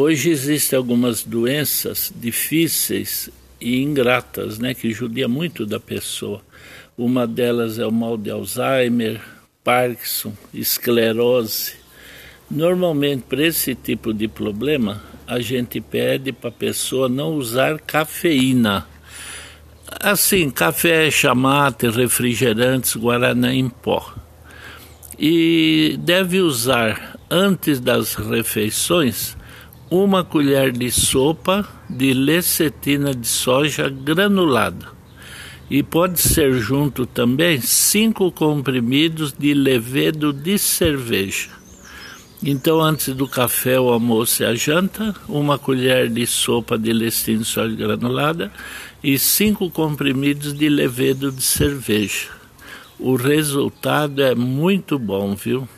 Hoje existem algumas doenças difíceis e ingratas, né, que judia muito da pessoa. Uma delas é o mal de Alzheimer, Parkinson, esclerose. Normalmente, para esse tipo de problema, a gente pede para a pessoa não usar cafeína. Assim, café, chamate, refrigerantes, guaraná em pó. E deve usar antes das refeições uma colher de sopa de lecetina de soja granulada. E pode ser junto também cinco comprimidos de levedo de cerveja. Então, antes do café, o almoço e a janta, uma colher de sopa de lecetina de soja granulada e cinco comprimidos de levedo de cerveja. O resultado é muito bom, viu?